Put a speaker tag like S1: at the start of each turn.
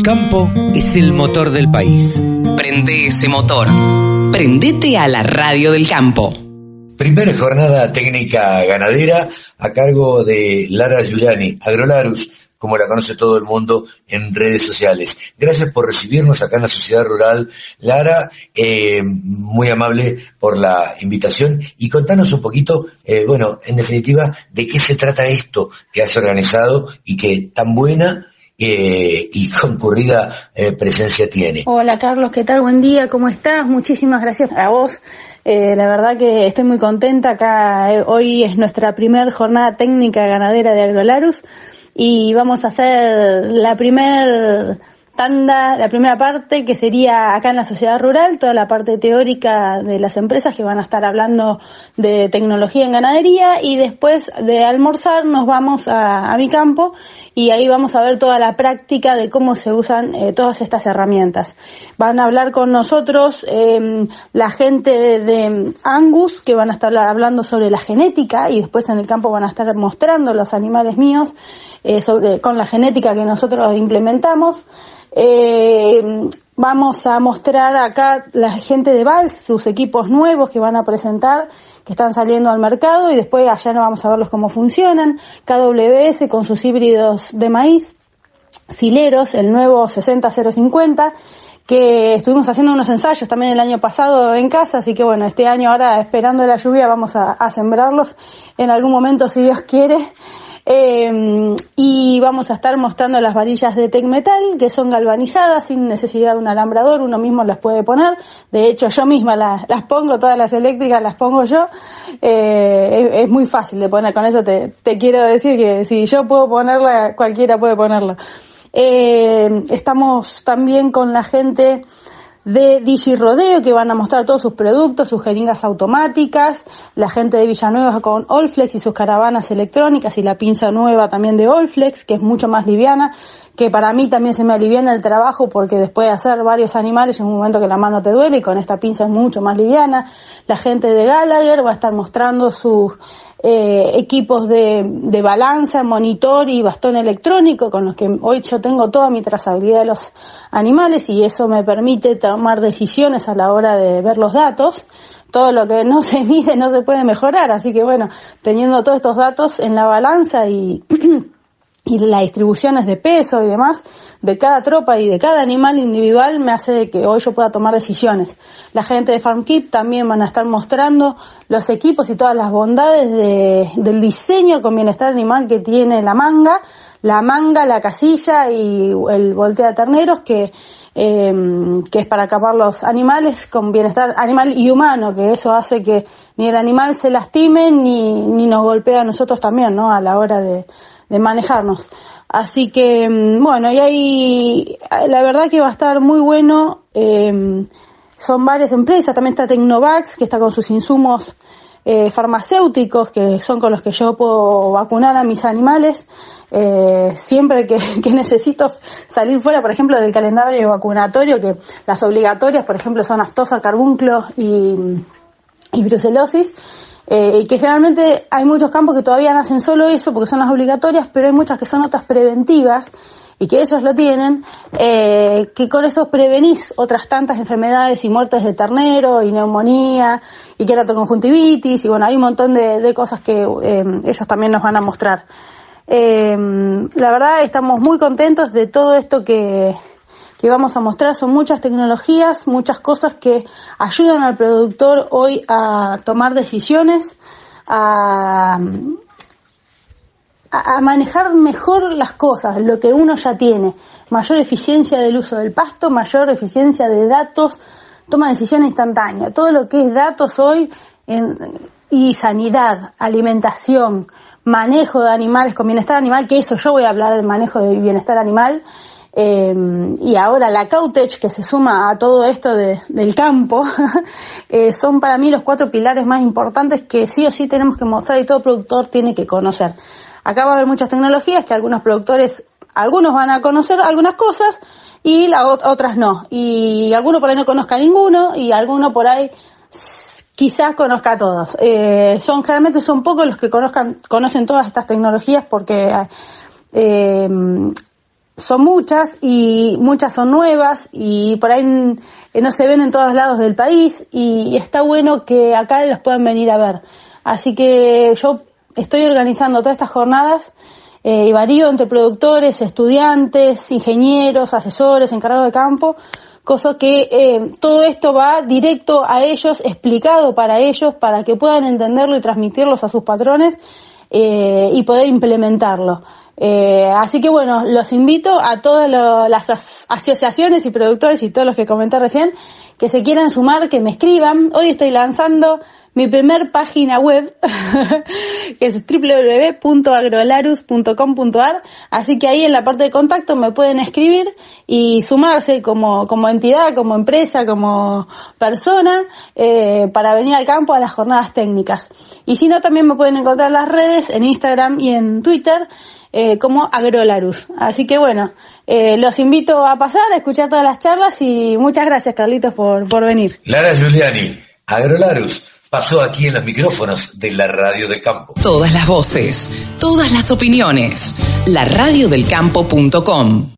S1: El campo es el motor del país.
S2: Prende ese motor. Prendete a la radio del campo.
S3: Primera jornada técnica ganadera a cargo de Lara Giuliani, Agrolarus, como la conoce todo el mundo en redes sociales. Gracias por recibirnos acá en la Sociedad Rural. Lara, eh, muy amable por la invitación y contanos un poquito, eh, bueno, en definitiva, de qué se trata esto que has organizado y que tan buena eh, y concurrida presencia tiene.
S4: Hola Carlos, ¿qué tal? Buen día, ¿cómo estás? Muchísimas gracias a vos. la verdad que estoy muy contenta acá. hoy es nuestra primera jornada técnica ganadera de Agrolarus y vamos a hacer la primer tanda, la primera parte que sería acá en la sociedad rural, toda la parte teórica de las empresas que van a estar hablando de tecnología en ganadería y después de almorzar nos vamos a, mi campo y ahí vamos a ver toda la práctica de cómo se usan eh, todas estas herramientas. Van a hablar con nosotros em, la gente de Angus que van a estar hablando sobre la genética y después en el campo van a estar mostrando los animales míos eh, sobre, con la genética que nosotros implementamos. Eh, vamos a mostrar acá la gente de Vals, sus equipos nuevos que van a presentar, que están saliendo al mercado y después allá no vamos a verlos cómo funcionan. KWS con sus híbridos de maíz, Sileros, el nuevo 60050 que estuvimos haciendo unos ensayos también el año pasado en casa, así que bueno, este año ahora esperando la lluvia vamos a, a sembrarlos en algún momento si Dios quiere. Eh, y vamos a estar mostrando las varillas de Tecmetal que son galvanizadas sin necesidad de un alambrador, uno mismo las puede poner. De hecho, yo misma las, las pongo, todas las eléctricas las pongo yo. Eh, es, muy fácil de poner, con eso te, te quiero decir que si yo puedo ponerla, cualquiera puede ponerla. Eh, estamos también con la gente de Digirodeo que van a mostrar todos sus productos, sus jeringas automáticas, la gente de Villanueva con Olflex y sus caravanas electrónicas y la pinza nueva también de Olflex que es mucho más liviana, que para mí también se me aliviana el trabajo porque después de hacer varios animales en un momento que la mano te duele y con esta pinza es mucho más liviana. La gente de Gallagher va a estar mostrando sus eh, equipos de, de, balanza, monitor y bastón electrónico con los que hoy yo tengo toda mi trazabilidad de los animales y eso me permite tomar decisiones a la hora de ver los datos. Todo lo que no se mide no se puede mejorar, así que bueno, teniendo todos estos datos en la balanza y y las distribuciones de peso y demás de cada tropa y de cada animal individual me hace que hoy yo pueda tomar decisiones. La gente de FarmKeep también van a estar mostrando los equipos y todas las bondades de, del diseño con bienestar animal que tiene la manga, la manga, la casilla y el voltea terneros que eh, que es para acabar los animales con bienestar animal y humano, que eso hace que ni el animal se lastime ni, ni nos golpea a nosotros también, ¿no? A la hora de, de manejarnos. Así que, mm, bueno, y ahí la verdad que va a estar muy bueno. Eh, son varias empresas, también está Tecnovax, que está con sus insumos eh, farmacéuticos, que son con los que yo puedo vacunar a mis animales. Eh, siempre que, que, necesito salir fuera, por ejemplo, del calendario vacunatorio, que las obligatorias, por ejemplo, son aftosa, carbunclo y, y brucelosis, eh, que generalmente hay muchos campos que todavía no hacen solo eso porque son las obligatorias, pero hay muchas que son otras preventivas y que ellos lo tienen, eh, que con eso prevenís otras tantas enfermedades y muertes de ternero y neumonía y queratoconjuntivitis y bueno, hay un montón de, cosas que eh, ellos también nos van a mostrar. la verdad estamos muy contentos de todo esto que, que vamos a mostrar son muchas tecnologías, muchas cosas que ayudan al productor hoy a tomar decisiones, a, a manejar mejor las cosas, lo que uno ya tiene, mayor eficiencia del uso del pasto, mayor eficiencia de datos, toma decisión instantánea. Todo lo que es datos hoy en, y sanidad, alimentación, manejo de animales con bienestar animal, que eso yo voy a hablar del manejo de bienestar animal, eh, y ahora la Cautech, que se suma a todo esto del campo, eh, son para mí los cuatro pilares más importantes que sí o sí tenemos que mostrar y todo productor tiene que conocer. Acá va a haber muchas tecnologías que algunos productores, algunos van a conocer algunas cosas y la, otras no. Y alguno por ahí no conozca ninguno y alguno por ahí quizás conozca a todos. Eh, son generalmente son pocos los que conozcan, conocen todas estas tecnologías porque eh, son muchas y muchas son nuevas y por ahí no se ven en todos lados del país y está bueno que acá los puedan venir a ver. Así que yo estoy organizando todas estas jornadas eh, y varío entre productores, estudiantes, ingenieros, asesores, encargados de campo, cosa que eh, todo esto va directo a ellos, explicado para ellos, para que puedan entenderlo y transmitirlos a sus patrones eh, y poder implementarlo. Eh, así que bueno, los invito a todas las asociaciones y productores y todos los que comenté recién que se quieran sumar, que me escriban. Hoy estoy lanzando mi primer página web, que es www.agrolarus.com.ar, así que ahí en la parte de contacto me pueden escribir y sumarse como, como entidad, como empresa, como persona, eh, para venir al campo a las jornadas técnicas. Y si no, también me pueden encontrar en las redes, en Instagram y en Twitter, eh, como Agrolarus. Así que bueno, eh, los invito a pasar, a escuchar todas las charlas y muchas gracias Carlitos por, por venir.
S3: Lara Giuliani, Agrolarus pasó aquí en los micrófonos de la Radio del Campo.
S2: Todas las voces, todas las opiniones. La radiodelcampo.com